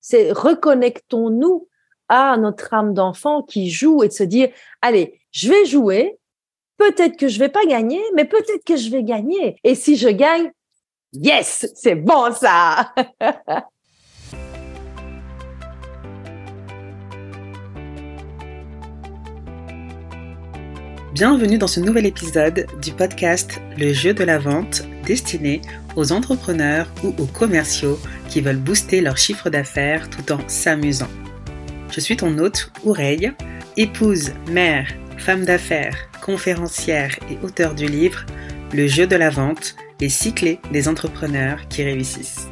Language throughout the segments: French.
C'est reconnectons-nous à notre âme d'enfant qui joue et de se dire, allez, je vais jouer. Peut-être que je vais pas gagner, mais peut-être que je vais gagner. Et si je gagne, yes, c'est bon ça. Bienvenue dans ce nouvel épisode du podcast Le jeu de la vente destiné aux entrepreneurs ou aux commerciaux qui veulent booster leur chiffre d'affaires tout en s'amusant. Je suis ton hôte, Oureille, épouse, mère, femme d'affaires, conférencière et auteur du livre Le jeu de la vente, les six clés des entrepreneurs qui réussissent.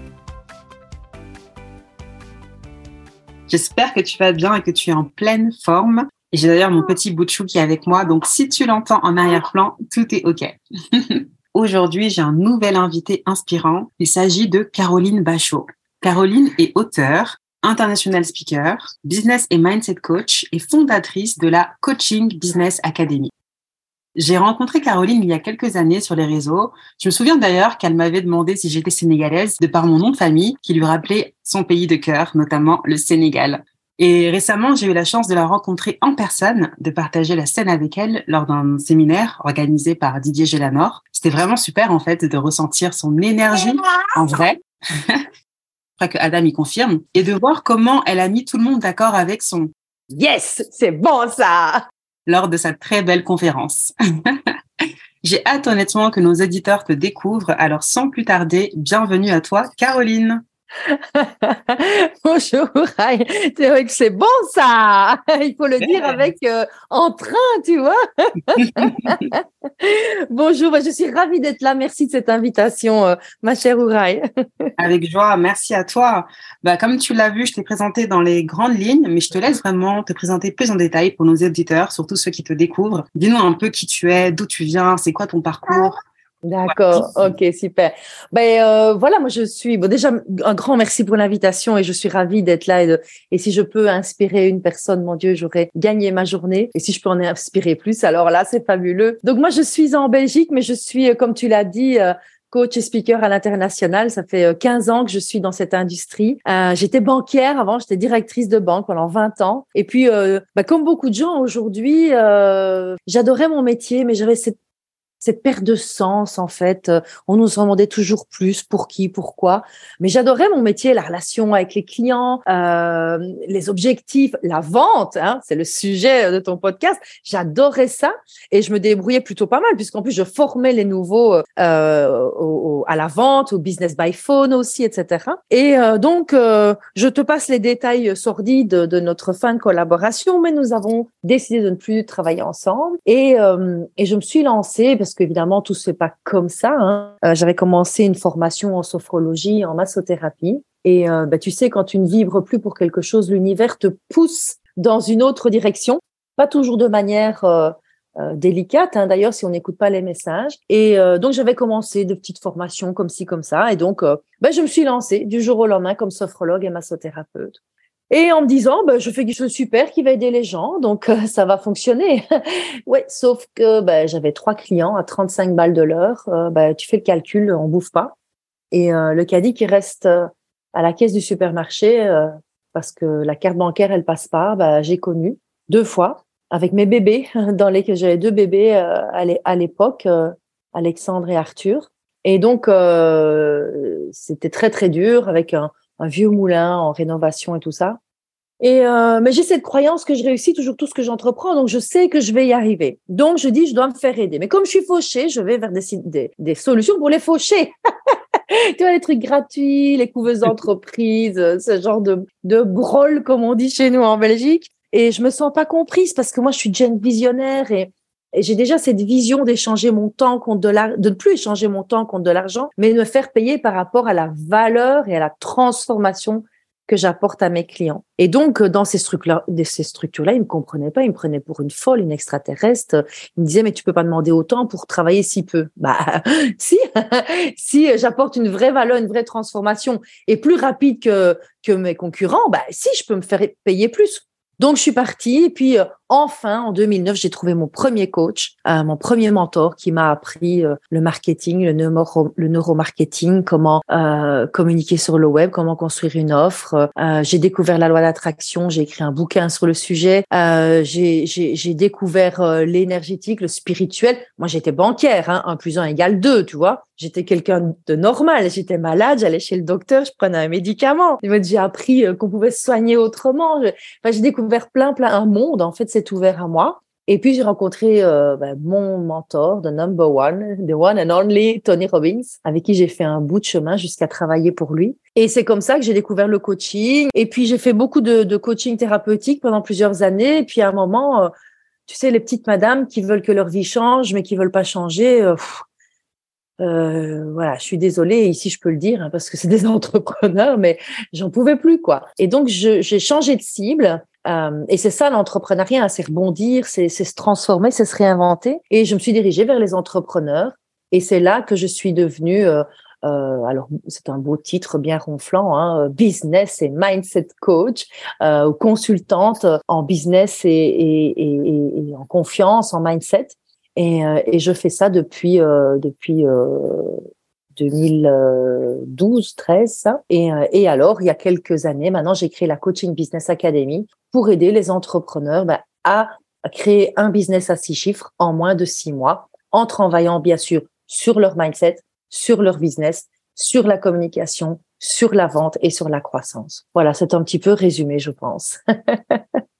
J'espère que tu vas bien et que tu es en pleine forme. Et j'ai d'ailleurs mon petit bout de chou qui est avec moi. Donc, si tu l'entends en arrière-plan, tout est OK. Aujourd'hui, j'ai un nouvel invité inspirant. Il s'agit de Caroline Bachot. Caroline est auteure, international speaker, business et mindset coach et fondatrice de la Coaching Business Academy. J'ai rencontré Caroline il y a quelques années sur les réseaux. Je me souviens d'ailleurs qu'elle m'avait demandé si j'étais sénégalaise de par mon nom de famille qui lui rappelait son pays de cœur, notamment le Sénégal. Et récemment, j'ai eu la chance de la rencontrer en personne, de partager la scène avec elle lors d'un séminaire organisé par Didier Gélanor. C'était vraiment super, en fait, de ressentir son énergie en vrai. Je crois que Adam y confirme. Et de voir comment elle a mis tout le monde d'accord avec son Yes, c'est bon ça! Lors de sa très belle conférence. J'ai hâte honnêtement que nos éditeurs te découvrent. Alors sans plus tarder, bienvenue à toi, Caroline. Bonjour, c'est vrai que c'est bon ça. Il faut le dire avec euh, entrain, tu vois. Bonjour, je suis ravie d'être là. Merci de cette invitation, euh, ma chère Ouraï. avec joie, merci à toi. Bah, comme tu l'as vu, je t'ai présenté dans les grandes lignes, mais je te laisse vraiment te présenter plus en détail pour nos éditeurs, surtout ceux qui te découvrent. Dis-nous un peu qui tu es, d'où tu viens, c'est quoi ton parcours? D'accord, ok, super. Ben euh, voilà, moi je suis bon, déjà un grand merci pour l'invitation et je suis ravie d'être là et, et si je peux inspirer une personne, mon Dieu, j'aurais gagné ma journée et si je peux en inspirer plus, alors là c'est fabuleux. Donc moi je suis en Belgique, mais je suis, euh, comme tu l'as dit, euh, coach et speaker à l'international. Ça fait 15 ans que je suis dans cette industrie. Euh, j'étais banquière avant, j'étais directrice de banque pendant 20 ans. Et puis, euh, bah, comme beaucoup de gens aujourd'hui, euh, j'adorais mon métier, mais j'avais cette cette perte de sens en fait. Euh, on nous en demandait toujours plus pour qui, pourquoi. Mais j'adorais mon métier, la relation avec les clients, euh, les objectifs, la vente. Hein, c'est le sujet de ton podcast. J'adorais ça et je me débrouillais plutôt pas mal puisqu'en plus je formais les nouveaux euh, à la vente, au business by phone aussi, etc. Et euh, donc euh, je te passe les détails sordides de, de, notre fin de collaboration, mais nous avons décidé de ne plus travailler ensemble et, euh, et je me suis lancée parce qu'évidemment, tout se fait pas comme ça. Hein. Euh, j'avais commencé une formation en sophrologie, en massothérapie. Et euh, bah, tu sais, quand tu ne vibres plus pour quelque chose, l'univers te pousse dans une autre direction, pas toujours de manière euh, délicate. Hein, D'ailleurs, si on n'écoute pas les messages. Et donc, j'avais commencé de petites formations comme ci, comme ça. Et donc, bah, je me suis lancée du jour au lendemain comme sophrologue et massothérapeute. Et en me disant, bah, je fais quelque chose de super qui va aider les gens, donc euh, ça va fonctionner. ouais, sauf que bah, j'avais trois clients à 35 balles de l'heure. Euh, bah, tu fais le calcul, on bouffe pas. Et euh, le caddie qui reste à la caisse du supermarché parce que la carte bancaire elle passe pas, bah, j'ai connu deux fois avec mes bébés dans les j'avais deux bébés à l'époque, Alexandre et Arthur. Et donc c'était très très dur avec un un vieux moulin en rénovation et tout ça. Et euh, mais j'ai cette croyance que je réussis toujours tout ce que j'entreprends, donc je sais que je vais y arriver. Donc je dis je dois me faire aider. Mais comme je suis fauchée, je vais vers des, des, des solutions pour les faucher. tu vois les trucs gratuits, les couveuses d'entreprise, ce genre de de brol comme on dit chez nous en Belgique. Et je me sens pas comprise parce que moi je suis jeune visionnaire et j'ai déjà cette vision d'échanger mon temps contre de l'argent, de ne plus échanger mon temps contre de l'argent, mais de me faire payer par rapport à la valeur et à la transformation que j'apporte à mes clients. Et donc, dans ces structures-là, ces structures-là, ils me comprenaient pas, ils me prenaient pour une folle, une extraterrestre. Ils me disaient, mais tu peux pas demander autant pour travailler si peu. Bah, si, si j'apporte une vraie valeur, une vraie transformation et plus rapide que, que mes concurrents, bah, si, je peux me faire payer plus. Donc, je suis partie, et puis, enfin, en 2009, j'ai trouvé mon premier coach, euh, mon premier mentor qui m'a appris euh, le marketing, le, neuro, le neuromarketing, comment euh, communiquer sur le web, comment construire une offre. j'ai découvert la loi d'attraction, j'ai écrit un bouquin sur le sujet. j'ai découvert l'énergétique, le spirituel. Moi, j'étais bancaire, hein, 1 plus 1 égale 2, tu vois. J'étais quelqu'un de normal. J'étais malade, j'allais chez le docteur, je prenais un médicament. J'ai appris qu'on pouvait se soigner autrement. Enfin, j'ai découvert plein, plein, un monde, en fait, ouvert à moi. Et puis j'ai rencontré euh, ben, mon mentor, the number one, the one and only Tony Robbins, avec qui j'ai fait un bout de chemin jusqu'à travailler pour lui. Et c'est comme ça que j'ai découvert le coaching. Et puis j'ai fait beaucoup de, coaching thérapeutique pendant plusieurs années. Et puis à un moment, euh, tu sais, les petites madames qui veulent que leur vie change, mais qui veulent pas changer. Euh, voilà, je suis désolée, ici je peux le dire, hein, parce que c'est des entrepreneurs, mais j'en pouvais plus, quoi. Et donc, j'ai changé de cible euh, et c'est ça l'entrepreneuriat, hein, c'est rebondir, c'est se transformer, c'est se réinventer. Et je me suis dirigée vers les entrepreneurs. Et c'est là que je suis devenue, euh, euh, alors c'est un beau titre bien ronflant, hein, business et mindset coach, euh, consultante en business et, et, et, et, en confiance, en mindset. Et, et je fais ça depuis depuis 2012, 13. Et, et alors, il y a quelques années, maintenant, j'ai créé la Coaching Business Academy pour aider les entrepreneurs bah, à créer un business à six chiffres en moins de six mois, en travaillant bien sûr sur leur mindset, sur leur business, sur la communication, sur la vente et sur la croissance. Voilà, c'est un petit peu résumé, je pense.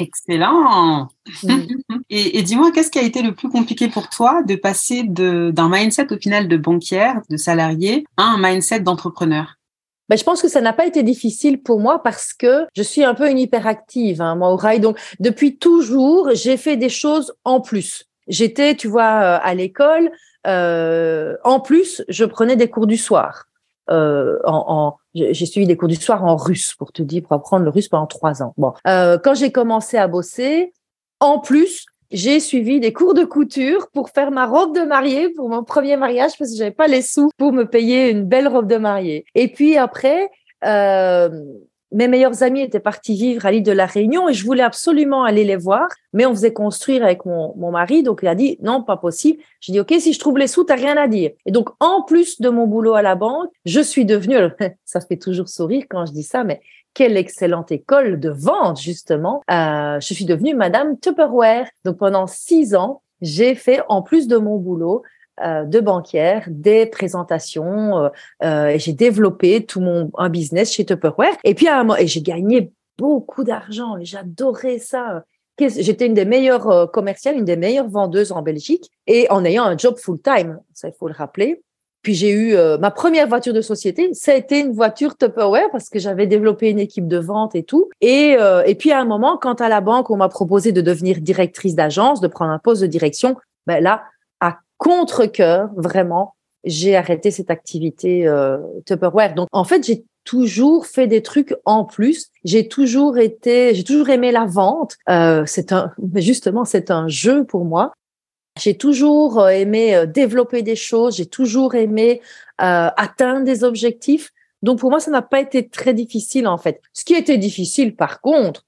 Excellent. Mm. Et, et dis-moi, qu'est-ce qui a été le plus compliqué pour toi de passer d'un mindset au final de banquière, de salarié, à un mindset d'entrepreneur? Ben, je pense que ça n'a pas été difficile pour moi parce que je suis un peu une hyperactive, hein, moi, au rail. Donc, depuis toujours, j'ai fait des choses en plus. J'étais, tu vois, euh, à l'école. Euh, en plus, je prenais des cours du soir. Euh, en, en j'ai suivi des cours du soir en russe pour te dire, pour apprendre le russe pendant trois ans. Bon, euh, quand j'ai commencé à bosser, en plus, j'ai suivi des cours de couture pour faire ma robe de mariée pour mon premier mariage parce que j'avais pas les sous pour me payer une belle robe de mariée. Et puis après, euh, mes meilleurs amis étaient partis vivre à l'île de la Réunion et je voulais absolument aller les voir, mais on faisait construire avec mon, mon mari, donc il a dit non, pas possible. J'ai dit ok, si je trouve les sous, t'as rien à dire. Et donc en plus de mon boulot à la banque, je suis devenue, ça fait toujours sourire quand je dis ça, mais quelle excellente école de vente, justement. Euh, je suis devenue Madame Tupperware. Donc, pendant six ans, j'ai fait, en plus de mon boulot, de banquière, des présentations, euh, euh et j'ai développé tout mon un business chez Tupperware. Et puis, à un moment, j'ai gagné beaucoup d'argent et j'adorais ça. J'étais une des meilleures euh, commerciales, une des meilleures vendeuses en Belgique et en ayant un job full-time, ça il faut le rappeler. Puis j'ai eu euh, ma première voiture de société, ça a été une voiture Tupperware parce que j'avais développé une équipe de vente et tout. Et, euh, et puis à un moment, quand à la banque, on m'a proposé de devenir directrice d'agence, de prendre un poste de direction, ben là, à contre-cœur, vraiment, j'ai arrêté cette activité euh, Tupperware. Donc en fait, j'ai toujours fait des trucs en plus. J'ai toujours été, j'ai toujours aimé la vente. Euh, c'est un, justement, c'est un jeu pour moi. J'ai toujours euh, aimé euh, développer des choses, j'ai toujours aimé euh, atteindre des objectifs. Donc pour moi, ça n'a pas été très difficile en fait. Ce qui était difficile par contre,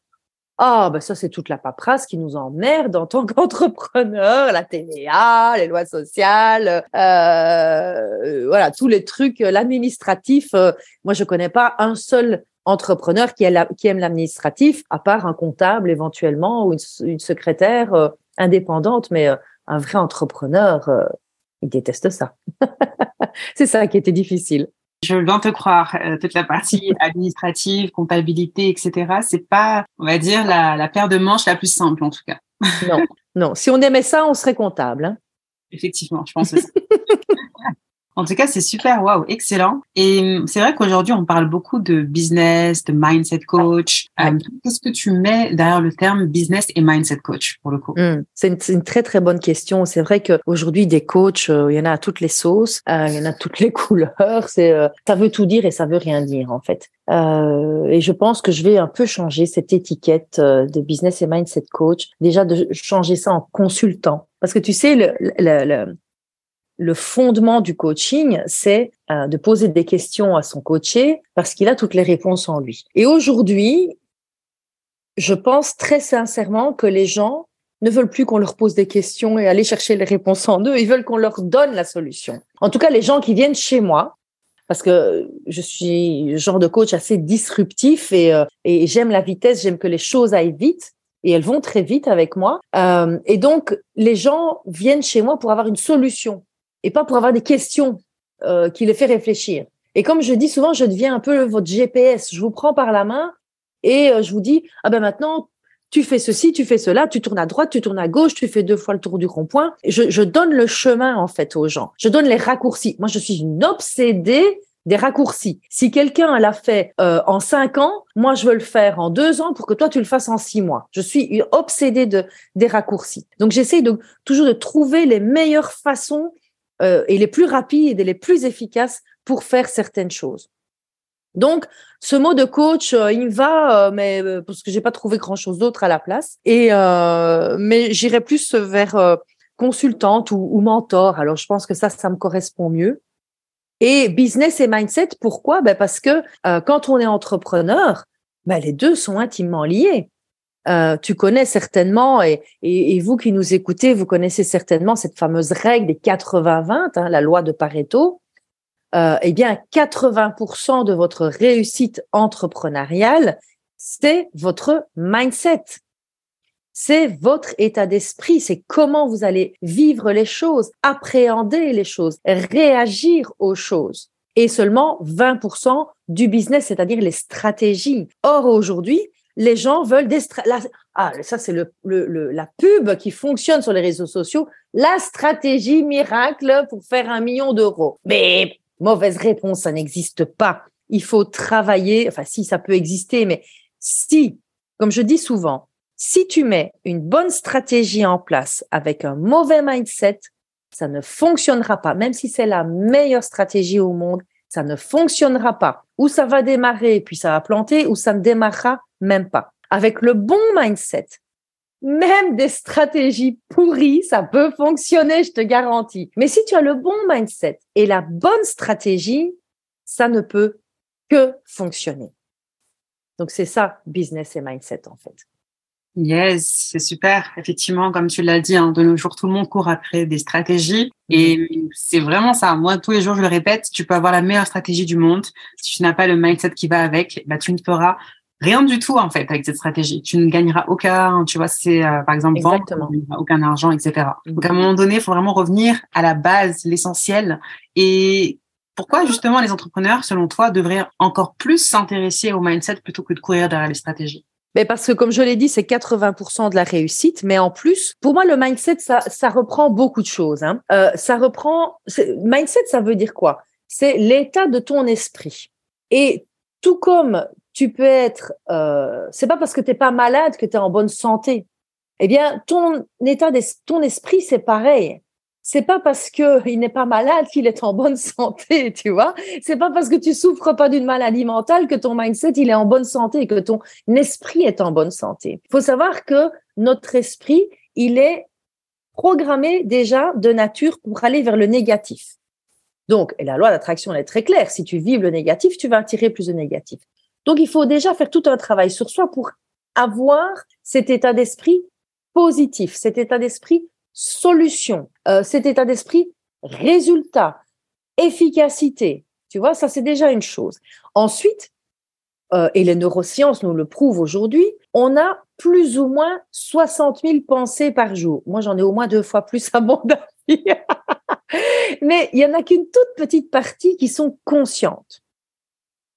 ah ben ça c'est toute la paperasse qui nous emmerde en tant qu'entrepreneur, la TVA, les lois sociales, euh, voilà tous les trucs, l'administratif. moi je connais pas un seul entrepreneur qui, aime l'administratif, à part un comptable éventuellement ou une, secrétaire indépendante, mais un vrai entrepreneur, euh, il déteste ça. c'est ça qui était difficile. Je viens te croire, euh, toute la partie administrative, comptabilité, etc. C'est pas, on va dire, la, la, paire de manches la plus simple en tout cas. non, non. Si on aimait ça, on serait comptable. Hein. Effectivement, je pense que ça. En tout cas, c'est super, waouh, excellent. Et hum, c'est vrai qu'aujourd'hui, on parle beaucoup de business, de mindset coach. Euh, qu'est-ce que tu mets derrière le terme business et mindset coach pour le coup? Hum, C'est une, très très bonne question. C'est vrai qu'aujourd'hui, des coachs, euh, il y en a à toutes les sauces, euh, il y en a à toutes les couleurs. C'est ça veut tout dire et ça veut rien dire en fait. et je pense que je vais un peu changer cette étiquette de business et mindset coach. Déjà de changer ça en consultant. Parce que tu sais, le, le, le, le fondement du coaching, c'est euh, de poser des questions à son coaché parce qu'il a toutes les réponses en lui. Et aujourd'hui, je pense très sincèrement que les gens ne veulent plus qu'on leur pose des questions et aller chercher les réponses en eux. Ils veulent qu'on leur donne la solution. En tout cas, les gens qui viennent chez moi, parce que je suis genre de coach assez disruptif et, euh, et j'aime la vitesse, j'aime que les choses aillent vite et elles vont très vite avec moi. Euh, et donc, les gens viennent chez moi pour avoir une solution et pas pour avoir des questions euh, qui les fait réfléchir. Et comme je dis souvent, je deviens un peu votre GPS. Je vous prends par la main et euh, je vous dis, ah ben maintenant, tu fais ceci, tu fais cela, tu tournes à droite, tu tournes à gauche, tu fais deux fois le tour du rond-point. Je, je donne le chemin, en fait, aux gens. Je donne les raccourcis. Moi, je suis une obsédée des raccourcis. Si quelqu'un l'a fait euh, en cinq ans, moi je veux le faire en deux ans pour que toi tu le fasses en six mois. Je suis obsédée de des raccourcis. Donc j'essaie de toujours de trouver les meilleures façons euh, et les plus rapides et les plus efficaces pour faire certaines choses. Donc, ce mot de coach, euh, il va, euh, mais parce que j'ai pas trouvé grand chose d'autre à la place. Et mais j'irai plus vers consultante ou, ou, mentor. Alors, je pense que ça, ça me correspond mieux. Et business et mindset, pourquoi? Ben parce que quand on est entrepreneur, ben les deux sont intimement liés. Tu connais certainement, et, et, vous qui nous écoutez, vous connaissez certainement cette fameuse règle des 80-20, hein, la loi de Pareto euh, eh bien, 80% de votre réussite entrepreneuriale, c'est votre mindset. C'est votre état d'esprit, c'est comment vous allez vivre les choses, appréhender les choses, réagir aux choses. Et seulement 20% du business, c'est-à-dire les stratégies. Or, aujourd'hui, les gens veulent des ah ça c'est le, le, la pub qui fonctionne sur les réseaux sociaux la stratégie miracle pour faire un million d'euros mais mauvaise réponse, ça n'existe pas. Il faut travailler, enfin si ça peut exister, mais si, comme je dis souvent, si tu mets une bonne stratégie en place avec un mauvais mindset, ça ne fonctionnera pas. Même si c'est la meilleure stratégie au monde, ça ne fonctionnera pas. Ou ça va démarrer, puis ça va planter, ou ça ne démarrera même pas. Avec le bon mindset, même des stratégies pourries, ça peut fonctionner, je te garantis. Mais si tu as le bon mindset et la bonne stratégie, ça ne peut que fonctionner. Donc c'est ça, business et mindset en fait. Yes, c'est super. Effectivement, comme tu l'as dit, hein, de nos jours, tout le monde court après des stratégies. Et mm-hmm. c'est vraiment ça. Moi, tous les jours, je le répète, tu peux avoir la meilleure stratégie du monde. Si tu n'as pas le mindset qui va avec, bah, tu ne feras rien du tout en fait avec cette stratégie. Tu ne gagneras aucun, tu vois, c'est euh, par exemple vendre, aucun argent, etc. Mm. Donc à un moment donné, il faut vraiment revenir à la base, l'essentiel. Et pourquoi justement les entrepreneurs, selon toi, devraient encore plus s'intéresser au mindset plutôt que de courir derrière les stratégies? Mais parce que, comme je l'ai dit, c'est 80% de la réussite. Mais en plus, pour moi, le mindset, ça, ça reprend beaucoup de choses. Hein. Euh, ça reprend. Mindset, ça veut dire quoi? C'est l'état de ton esprit. Et tout comme tu peux être, euh, c'est pas parce que t'es pas malade que tu es en bonne santé. Eh bien, ton état, ton esprit, c'est pareil. C'est pas parce que il n'est pas malade qu'il est en bonne santé, tu vois. C'est pas parce que tu souffres pas d'une maladie mentale que ton mindset il est en bonne santé, que ton esprit est en bonne santé. Il faut savoir que notre esprit, il est programmé déjà de nature pour aller vers le négatif. Donc, et la loi d'attraction est très claire. Si tu vives le négatif, tu vas attirer plus de négatif. Donc, il faut déjà faire tout un travail sur soi pour avoir cet état d'esprit positif, cet état d'esprit solution, euh, cet état d'esprit résultat, efficacité. Tu vois, ça c'est déjà une chose. Ensuite, euh, et les neurosciences nous le prouvent aujourd'hui, on a plus ou moins 60 000 pensées par jour. Moi, j'en ai au moins deux fois plus à mon avis. Mais il y en a qu'une toute petite partie qui sont conscientes.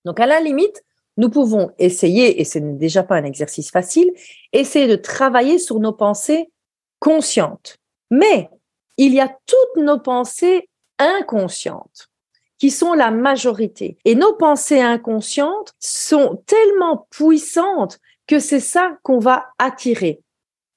Donc, à la limite, nous pouvons essayer, et ce n'est déjà pas un exercice facile, essayer de travailler sur nos pensées conscientes. Mais il y a toutes nos pensées inconscientes qui sont la majorité. Et nos pensées inconscientes sont tellement puissantes que c'est ça qu'on va attirer,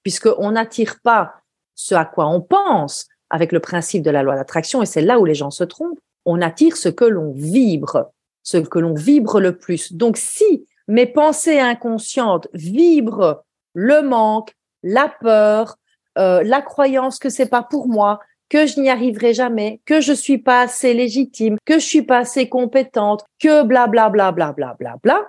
puisqu'on n'attire pas ce à quoi on pense avec le principe de la loi d'attraction, et c'est là où les gens se trompent, on attire ce que l'on vibre ce que l'on vibre le plus. Donc, si mes pensées inconscientes vibrent le manque, la peur, euh, la croyance que c'est pas pour moi, que je n'y arriverai jamais, que je suis pas assez légitime, que je suis pas assez compétente, que bla bla bla bla bla bla bla,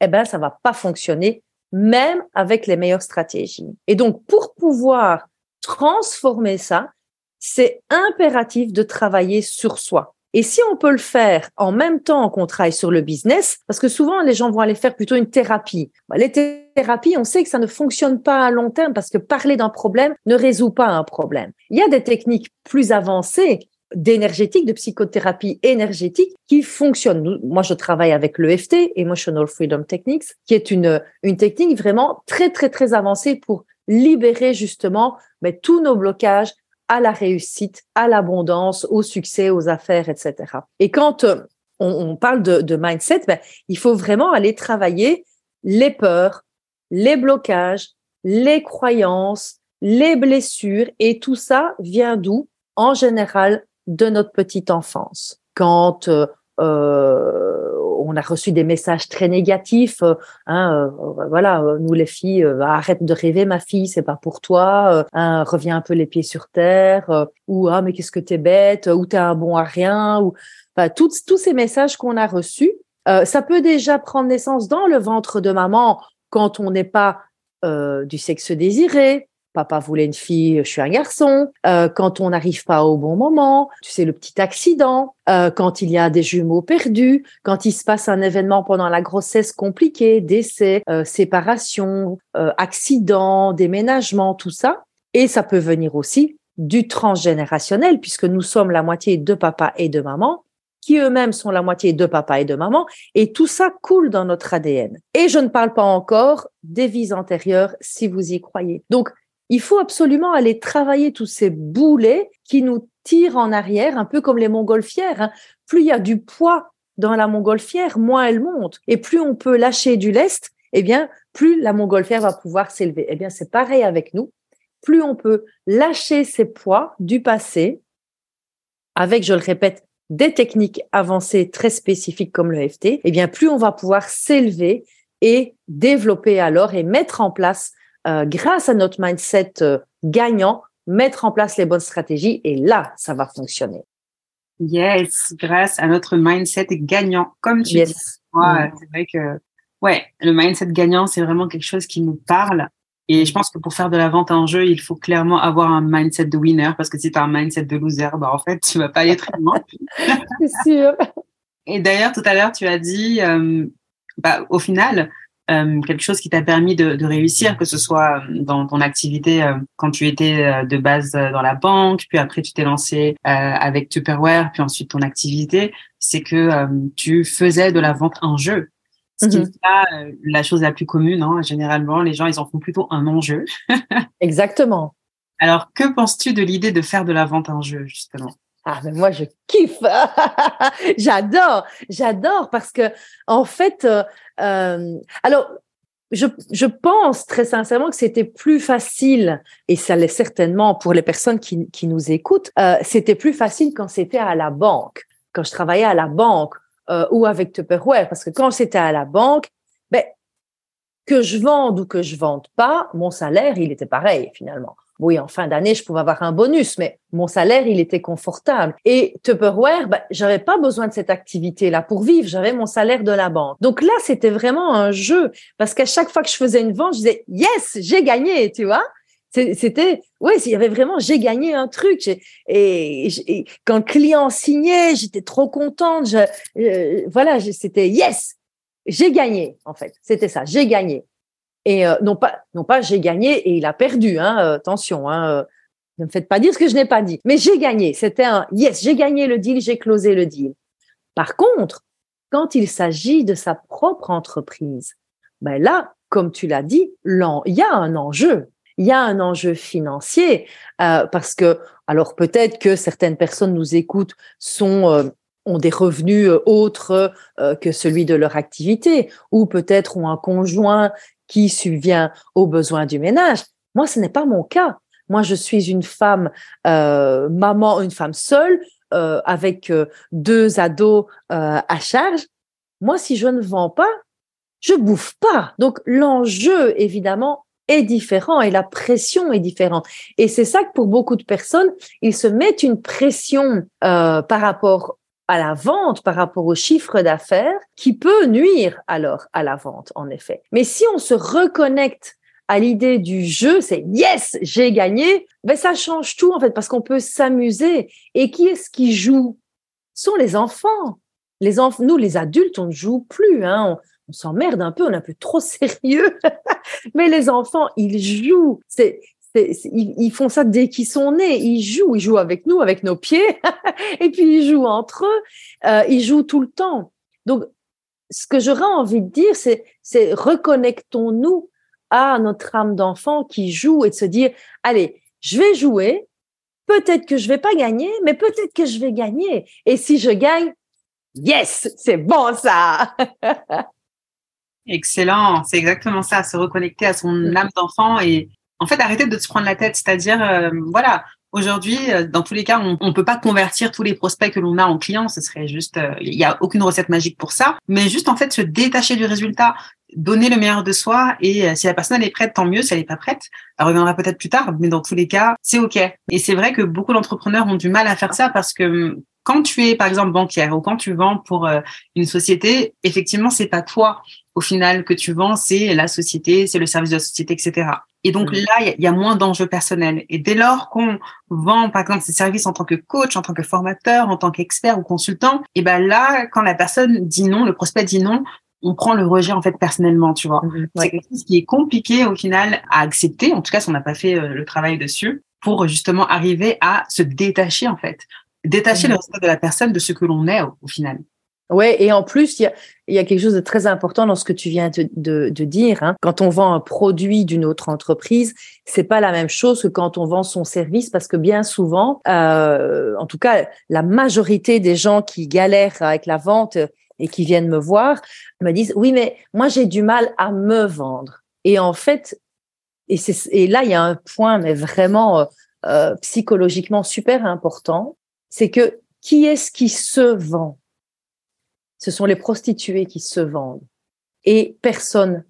eh ben ça va pas fonctionner même avec les meilleures stratégies. Et donc, pour pouvoir transformer ça, c'est impératif de travailler sur soi. Et si on peut le faire en même temps qu'on travaille sur le business, parce que souvent les gens vont aller faire plutôt une thérapie. Bah, les thérapies, on sait que ça ne fonctionne pas à long terme parce que parler d'un problème ne résout pas un problème. Il y a des techniques plus avancées d'énergétique, de psychothérapie énergétique qui fonctionnent. Moi, je travaille avec l'EFT, Emotional Freedom Techniques, qui est une, une technique vraiment très, très, très avancée pour libérer justement mais, tous nos blocages, à la réussite, à l'abondance, au succès, aux affaires, etc. Et quand euh, on, parle de, mindset, ben, il faut vraiment aller travailler les peurs, les blocages, les croyances, les blessures, et tout ça vient d'où? En général, de notre petite enfance. Quand euh, euh, on a reçu des messages très négatifs. Euh, hein, euh, voilà, nous les filles, arrête de rêver, ma fille, c'est pas pour toi. Hein, reviens un peu les pieds sur terre. ou ah mais qu'est-ce que t'es bête. Ou t'es un bon à rien. Ou enfin, tous tous ces messages qu'on a reçus, ça peut déjà prendre naissance dans le ventre de maman quand on n'est pas du sexe désiré, papa voulait une fille, je suis un garçon, euh, quand on n'arrive pas au bon moment, tu sais, le petit accident, euh, quand il y a des jumeaux perdus, quand il se passe un événement pendant la grossesse compliqué, décès, euh, séparation, accident, déménagement, tout ça. Et ça peut venir aussi du transgénérationnel, puisque nous sommes la moitié de papa et de maman qui eux-mêmes sont la moitié de papa et de maman, et tout ça coule dans notre ADN. Et je ne parle pas encore des vies antérieures, si vous y croyez. Donc, il faut absolument aller travailler tous ces boulets qui nous tirent en arrière, un peu comme les montgolfières. Hein. Plus il y a du poids dans la montgolfière, moins elle monte. Et plus on peut lâcher du lest, eh bien, plus la montgolfière va pouvoir s'élever. Eh bien, c'est pareil avec nous. Plus on peut lâcher ces poids du passé, avec, je le répète, des techniques avancées très spécifiques comme le FT, eh bien, plus on va pouvoir s'élever et développer alors et mettre en place euh, grâce à notre mindset euh, gagnant, mettre en place les bonnes stratégies et là, ça va fonctionner. Yes, grâce à notre mindset gagnant, comme tu dis. Mm. C'est vrai que, ouais, le mindset gagnant, c'est vraiment quelque chose qui nous parle. Et je pense que pour faire de la vente en jeu, il faut clairement avoir un mindset de winner parce que si tu as un mindset de loser, bah en fait, tu vas pas aller très loin. c'est sûr. Et d'ailleurs, tout à l'heure, tu as dit, euh, bah, au final, euh, quelque chose qui t'a permis de, de, réussir, que ce soit euh, dans ton activité euh, quand tu étais de base dans la banque, puis après tu t'es lancé avec Tupperware, puis ensuite ton activité, c'est que tu faisais de la vente en jeu. Ce qui est mhm. la chose la plus commune. Hein. Généralement, les gens, ils en font plutôt un enjeu. Exactement. Alors, que penses-tu de l'idée de faire de la vente en jeu, justement? Ah, mais moi, je kiffe. j'adore, j'adore parce que, en fait, euh, euh, alors, je, je, pense très sincèrement que c'était plus facile, et ça l'est certainement pour les personnes qui, qui nous écoutent, euh, c'était plus facile quand c'était à la banque, quand je travaillais à la banque euh, ou avec Tupperware, parce que quand c'était à la banque, ben, que je vende ou que je vende pas, mon salaire, il était pareil finalement. Oui, en fin d'année, je pouvais avoir un bonus, mais mon salaire, il était confortable. Et Tupperware, ben, j'avais pas besoin de cette activité-là pour vivre. J'avais mon salaire de la banque. Donc là, c'était vraiment un jeu parce qu'à chaque fois que je faisais une vente, je disais, yes, j'ai gagné, tu vois? C'était, oui, il y avait vraiment, j'ai gagné un truc. Et, quand le client signait, j'étais trop contente. Euh, voilà, c'était yes, j'ai gagné, en fait. C'était ça, j'ai gagné. Et euh, non pas, non pas j'ai gagné et il a perdu. Hein, euh, attention, hein, euh, ne me faites pas dire ce que je n'ai pas dit. Mais j'ai gagné. C'était un yes, j'ai gagné le deal, j'ai closé le deal. Par contre, quand il s'agit de sa propre entreprise, ben là, comme tu l'as dit, il y a un enjeu. Il y a un enjeu financier parce que, alors peut-être que certaines personnes nous écoutent, sont ont des revenus autres que celui de leur activité, ou peut-être ont un conjoint qui subvient aux besoins du ménage. Moi, ce n'est pas mon cas. Moi, je suis une femme euh, maman, une femme seule euh, avec euh, deux ados à charge. Moi, si je ne vends pas, je bouffe pas. Donc, l'enjeu, évidemment, est différent et la pression est différente. Et c'est ça que pour beaucoup de personnes, ils se mettent une pression par rapport à la vente par rapport au chiffre d'affaires qui peut nuire alors à la vente, en effet. Mais si on se reconnecte à l'idée du jeu, c'est yes, j'ai gagné, ben ça change tout en fait parce qu'on peut s'amuser. Et qui est-ce qui joue? Ce sont les enfants. Les enfants, nous les adultes, on ne joue plus. Hein. On, s'emmerde un peu, on est un peu trop sérieux. Mais les enfants, ils jouent. C'est ils, font ça dès qu'ils sont nés. Ils jouent, ils jouent avec nous, avec nos pieds, et puis ils jouent entre eux. Euh, ils jouent tout le temps. Donc, ce que j'aurais envie de dire, c'est, c'est reconnectons-nous à notre âme d'enfant qui joue et de se dire, allez, je vais jouer. Peut-être que je vais pas gagner, mais peut-être que je vais gagner. Et si je gagne, yes, c'est bon ça. Excellent, c'est exactement ça, se reconnecter à son âme d'enfant et en fait, arrêtez de se prendre la tête. C'est-à-dire, euh, voilà, aujourd'hui, euh, dans tous les cas, on ne peut pas convertir tous les prospects que l'on a en clients. Ce serait juste, euh, il n'y a aucune recette magique pour ça. Mais juste, en fait, se détacher du résultat, donner le meilleur de soi. Et si la personne elle est prête, tant mieux. Si elle n'est pas prête, elle reviendra peut-être plus tard. Mais dans tous les cas, c'est OK. Et c'est vrai que beaucoup d'entrepreneurs ont du mal à faire ça parce que quand tu es par exemple banquière ou quand tu vends pour une société, effectivement, c'est pas toi au final que tu vends, c'est la société, c'est le service de la société, etc. Et donc là, il y, a moins d'enjeux personnels. Et dès lors qu'on vend, par exemple, ces services en tant que coach, en tant que formateur, en tant qu'expert ou consultant, et ben là, quand la personne dit non, le prospect dit non, on prend le rejet en fait personnellement, tu vois. Mhm, c'est quelque chose qui est compliqué au final à accepter, en tout cas si on n'a pas fait euh, le travail dessus, pour justement arriver à se détacher en fait, détacher mhm. le respect de la personne de ce que l'on est au final. Ouais, et en plus, il y a, y a, quelque chose de très important dans ce que tu viens de, de, de dire. Hein. Quand on vend un produit d'une autre entreprise, c'est pas la même chose que quand on vend son service, parce que bien souvent, euh, en tout cas, la majorité des gens qui galèrent avec la vente et qui viennent me voir me disent oui, mais moi j'ai du mal à me vendre. Et en fait, et, et là il y a un point, mais vraiment euh, euh psychologiquement super important, c'est que qui est-ce qui se vend? Ce sont les prostituées qui se vendent. Et personne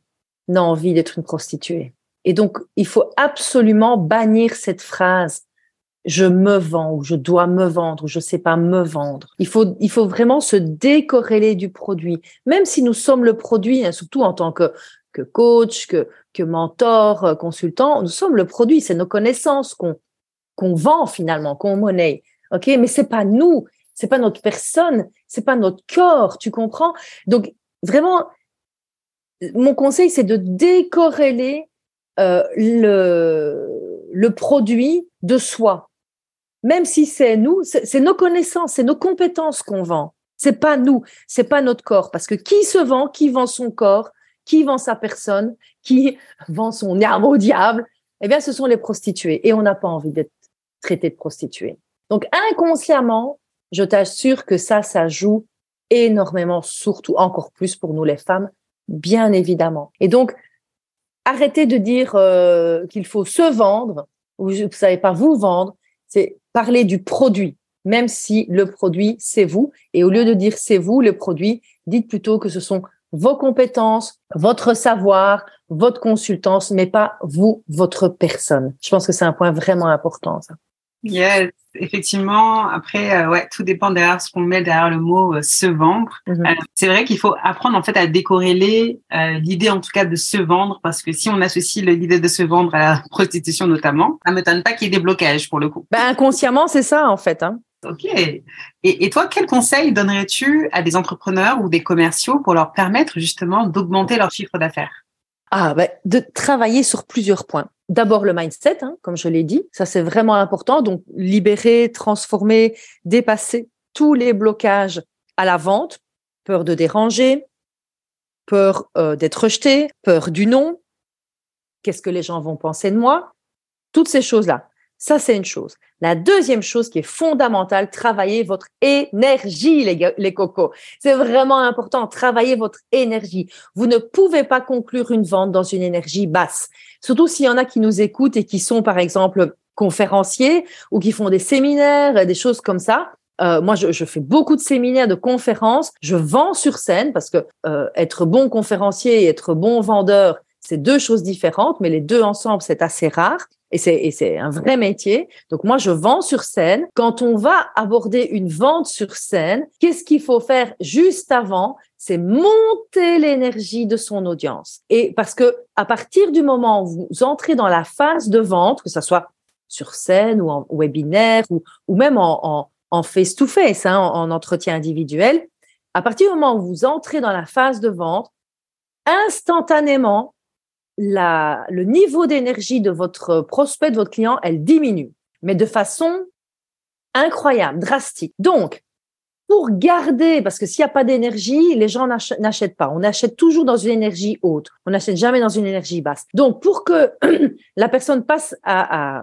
n'a envie d'être une prostituée. Et donc, il faut absolument bannir cette phrase je me vends ou je dois me vendre ou je sais pas me vendre. Il faut, il faut vraiment se décorréler du produit. Même si nous sommes le produit, hein, surtout en tant que, que coach, que, que mentor, euh, consultant, nous sommes le produit. C'est nos connaissances qu'on, qu'on vend finalement, qu'on monnaie. OK? Mais c'est pas nous c'est pas notre personne, c'est pas notre corps, tu comprends? Donc vraiment, mon conseil c'est de décorréler euh, le produit de soi, même si c'est nous, c'est nos connaissances, c'est nos compétences qu'on vend. C'est pas nous, c'est pas notre corps, parce que qui se vend, qui vend son corps, qui vend sa personne, qui vend son âme au diable, eh bien, ce sont les prostituées. Et on n'a pas envie d'être traité de prostituée. Donc, inconsciemment, je t'assure que ça, ça joue énormément, surtout encore plus pour nous les femmes, bien évidemment. Et donc, arrêtez de dire euh, qu'il faut se vendre, ou vous savez pas vous vendre, c'est parler du produit, même si le produit, c'est vous. Et au lieu de dire c'est vous, le produit, dites plutôt que ce sont vos compétences, votre savoir, votre consultance, mais pas vous, votre personne. Je pense que c'est un point vraiment important, ça. Yes, effectivement. Après, euh, ouais, tout dépend derrière ce qu'on met derrière le mot euh, se vendre. Mhm. Euh, c'est vrai qu'il faut apprendre en fait à décorréler l'idée en tout cas de se vendre parce que si on associe l'idée de se vendre à la prostitution notamment, ça m'étonne pas qu'il y ait des blocages pour le coup. Ben, inconsciemment, c'est ça en fait. Hein. Ok. Et, et toi, quel conseil donnerais-tu à des entrepreneurs ou des commerciaux pour leur permettre justement d'augmenter leur chiffre d'affaires? Ah, ben, de travailler sur plusieurs points d'abord le mindset, hein, comme je l'ai dit, ça c'est vraiment important. Donc libérer, transformer, dépasser tous les blocages à la vente, peur de déranger, peur euh, d'être rejeté, peur du non, qu'est-ce que les gens vont penser de moi, toutes ces choses-là. Ça, c'est une chose. La deuxième chose qui est fondamentale, travailler votre énergie, les, cocos. C'est vraiment important, travailler votre énergie. Vous ne pouvez pas conclure une vente dans une énergie basse. Surtout s'il y en a qui nous écoutent et qui sont, par exemple, conférenciers ou qui font des séminaires, des choses comme ça. Euh, moi, je, je, fais beaucoup de séminaires, de conférences. Je vends sur scène parce que euh, être bon conférencier et être bon vendeur, c'est deux choses différentes, mais les deux ensemble, c'est assez rare. Et c'est, un vrai métier. Donc moi, je vends sur scène. Quand on va aborder une vente sur scène, qu'est-ce qu'il faut faire juste avant? C'est monter l'énergie de son audience. Et parce que à partir du moment où vous entrez dans la phase de vente, que ce soit sur scène ou en webinaire ou, même en, en, face-to-face, hein, en entretien individuel, à partir du moment où vous entrez dans la phase de vente, instantanément, la, le niveau d'énergie de votre prospect, de votre client, elle diminue, mais de façon incroyable, drastique. Donc, pour garder, parce que s'il n'y a pas d'énergie, les gens n'achètent pas. On achète toujours dans une énergie haute. On n'achète jamais dans une énergie basse. Donc, pour que la personne passe à,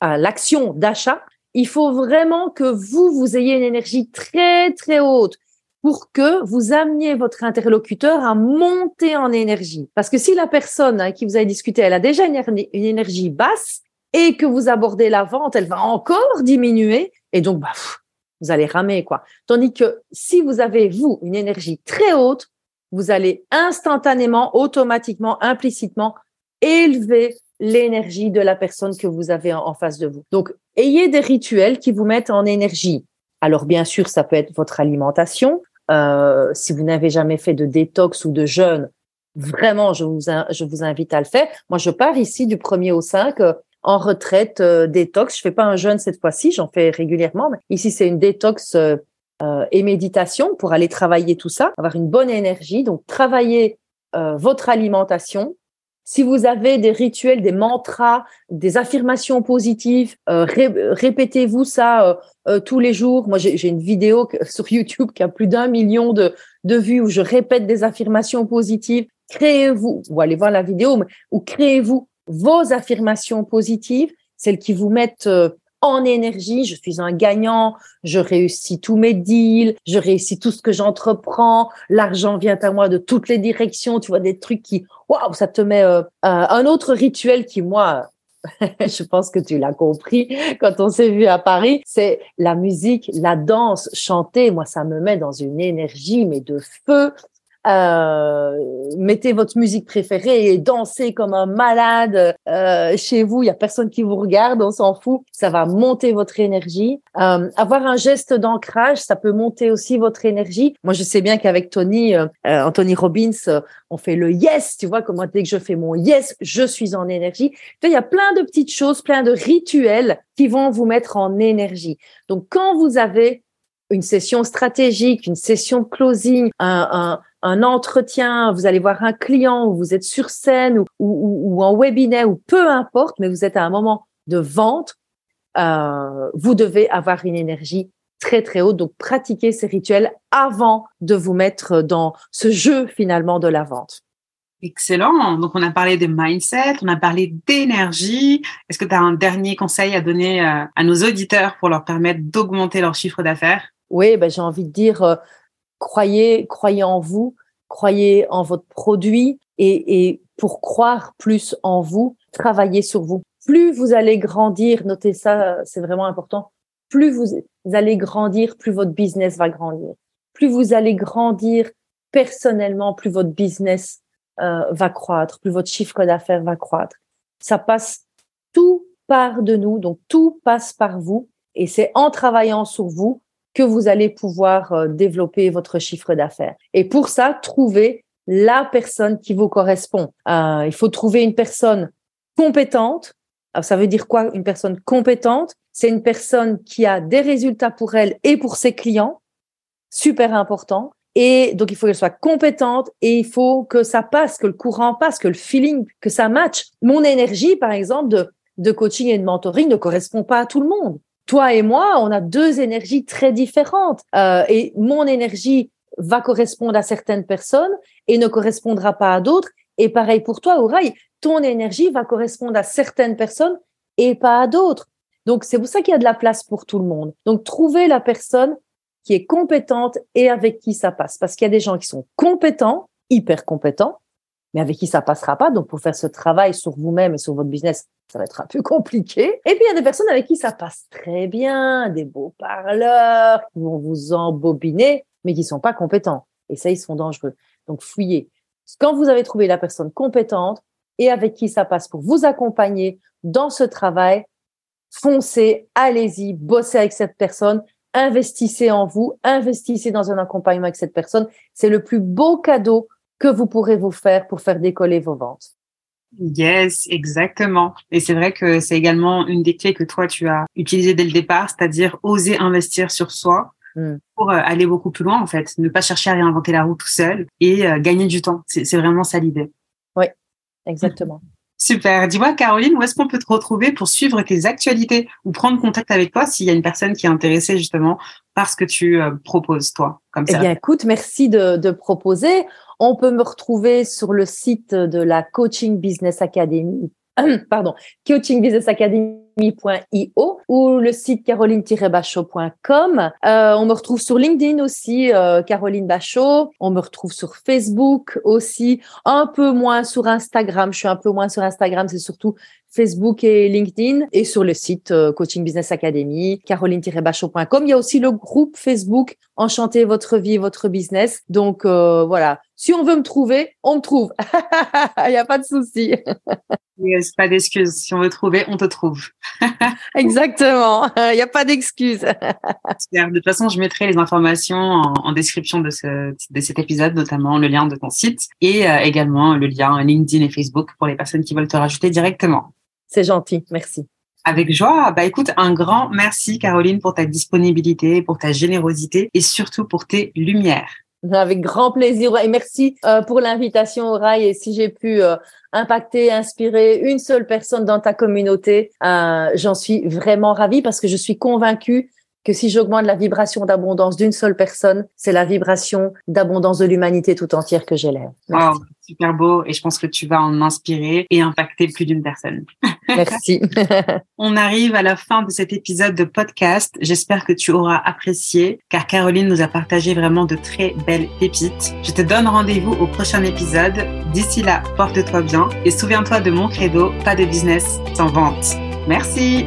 l'action d'achat, il faut vraiment que vous, vous ayez une énergie très, très haute pour que vous ameniez votre interlocuteur à monter en énergie. Parce que si la personne avec qui vous avez discuté, elle a déjà une, énergie basse et que vous abordez la vente, elle va encore diminuer et donc bah, vous allez ramer quoi. Tandis que si vous avez vous une énergie très haute, vous allez instantanément, automatiquement, implicitement élever l'énergie de la personne que vous avez en face de vous. Donc, ayez des rituels qui vous mettent en énergie. Alors, bien sûr, ça peut être votre alimentation, euh, si vous n'avez jamais fait de détox ou de jeûne, vraiment, je vous, je vous invite à le faire. Moi, je pars ici du 1er au 5 euh, en retraite euh, détox. Je fais pas un jeûne cette fois-ci, j'en fais régulièrement. Ici, c'est une détox et méditation pour aller travailler tout ça, avoir une bonne énergie. Donc, travailler votre alimentation, si vous avez des rituels, des mantras, des affirmations positives, euh, répétez-vous ça euh, euh, tous les jours. Moi, j'ai une vidéo sur YouTube qui a plus d'un million de, de vues où je répète des affirmations positives. Créez-vous, ou allez voir la vidéo, ou créez-vous vos affirmations positives, celles qui vous mettent en énergie, je suis un gagnant, je réussis tous mes deals, je réussis tout ce que j'entreprends, l'argent vient à moi de toutes les directions, tu vois des trucs qui waouh, ça te met euh, un autre rituel qui moi je pense que tu l'as compris quand on s'est vu à Paris, c'est la musique, la danse, chanter. Moi, ça me met dans une énergie, mais de feu. Euh, mettez votre musique préférée et dansez comme un malade euh, chez vous. Il y a personne qui vous regarde, on s'en fout. Ça va monter votre énergie. Euh, avoir un geste d'ancrage, ça peut monter aussi votre énergie. Moi, je sais bien qu'avec Tony, euh, Anthony Robbins, on fait le yes. Tu vois comment dès que je fais mon yes, je suis en énergie. Il y a plein de petites choses, plein de rituels qui vont vous mettre en énergie. Donc, quand vous avez une session stratégique, une session closing, un, un, un entretien, vous allez voir un client, ou vous êtes sur scène ou, ou, ou, en webinaire, ou peu importe, mais vous êtes à un moment de vente, euh, vous devez avoir une énergie très très haute. Donc pratiquez ces rituels avant de vous mettre dans ce jeu finalement de la vente. Excellent. Donc on a parlé de mindset, on a parlé d'énergie. Est-ce que tu as un dernier conseil à donner euh, à nos auditeurs pour leur permettre d'augmenter leur chiffre d'affaires? Oui, ben, j'ai envie de dire, euh, croyez, croyez en vous, croyez en votre produit et, et pour croire plus en vous, travaillez sur vous. Plus vous allez grandir, notez ça, c'est vraiment important. Plus vous allez grandir, plus votre business va grandir. Plus vous allez grandir personnellement, plus votre business euh, va croître, plus votre chiffre d'affaires va croître. Ça passe, tout part de nous, donc tout passe par vous. Et c'est en travaillant sur vous que vous allez pouvoir euh, développer votre chiffre d'affaires. Et pour ça, trouver la personne qui vous correspond. Euh, il faut trouver une personne compétente. Ça veut dire quoi une personne compétente? C'est une personne qui a des résultats pour elle et pour ses clients. Super important. Et donc, il faut qu'elle soit compétente et il faut que ça passe, que le courant passe, que le feeling, que ça matche. Mon énergie, par exemple, de, de coaching et de mentoring ne correspond pas à tout le monde toi et moi, on a deux énergies très différentes. Euh, et mon énergie va correspondre à certaines personnes et ne correspondra pas à d'autres. Et pareil pour toi, Ouraï, ton énergie va correspondre à certaines personnes et pas à d'autres. Donc, c'est pour ça qu'il y a de la place pour tout le monde. Donc, trouver la personne qui est compétente et avec qui ça passe. Parce qu'il y a des gens qui sont compétents, hyper compétents, mais avec qui ça passera pas. Donc, pour faire ce travail sur vous-même et sur votre business, ça va être un peu compliqué. Et puis, il y a des personnes avec qui ça passe très bien, des beaux parleurs qui vont vous embobiner, mais qui sont pas compétents. Et ça, ils sont dangereux. Donc, fouillez. Quand vous avez trouvé la personne compétente, et avec qui ça passe pour vous accompagner dans ce travail, foncez, allez-y, bossez avec cette personne, investissez en vous, investissez dans un accompagnement avec cette personne. C'est le plus beau cadeau que vous pourrez vous faire pour faire décoller vos ventes. Yes, exactement. Et c'est vrai que c'est également une des clés que toi, tu as utilisées dès le départ, c'est-à-dire oser investir sur soi hmm. pour euh, aller beaucoup plus loin, en fait. Ne pas chercher à réinventer la roue tout seul et euh, gagner du temps. C'est vraiment ça l'idée. Oui, exactement. Super. Dis-moi, Caroline, où est-ce qu'on peut te retrouver pour suivre tes actualités ou prendre contact avec toi s'il y a une personne qui est intéressée justement par ce que tu euh, proposes, toi, comme ça? Eh bien, écoute, merci de, de proposer. On peut me retrouver sur le site de la Coaching Business Academy pardon, coachingbusinessacademy.io ou le site caroline-bachot.com. Euh, on me retrouve sur LinkedIn aussi, euh, Caroline Bachot. On me retrouve sur Facebook aussi, un peu moins sur Instagram. Je suis un peu moins sur Instagram, c'est surtout Facebook et LinkedIn et sur le site euh, Coaching Business Academy, caroline-bachot.com. Il y a aussi le groupe Facebook Enchantez votre vie, votre business. Donc euh, voilà, si on veut me trouver, on me trouve. Il n'y a pas de souci. yes, pas d'excuses. Si on veut trouver, on te trouve. Exactement. Il n'y a pas d'excuses. de toute façon, je mettrai les informations en, description de, ce, de cet épisode, notamment le lien de ton site et euh, également le lien LinkedIn et Facebook pour les personnes qui veulent te rajouter directement. C'est gentil, merci. Avec joie. Bah écoute, un grand merci Caroline pour ta disponibilité, pour ta générosité et surtout pour tes lumières. Avec grand plaisir. Et merci euh, pour l'invitation rail et si j'ai pu euh, impacter, inspirer une seule personne dans ta communauté, euh, j'en suis vraiment ravie parce que je suis convaincue que si j'augmente la vibration d'abondance d'une seule personne, c'est la vibration d'abondance de l'humanité tout entière que j'élève. Wow, super beau et je pense que tu vas en inspirer et impacter plus d'une personne. Merci. On arrive à la fin de cet épisode de podcast. J'espère que tu auras apprécié car Caroline nous a partagé vraiment de très belles pépites. Je te donne rendez-vous au prochain épisode. D'ici là, porte-toi bien et souviens-toi de mon credo, pas de business sans vente. Merci.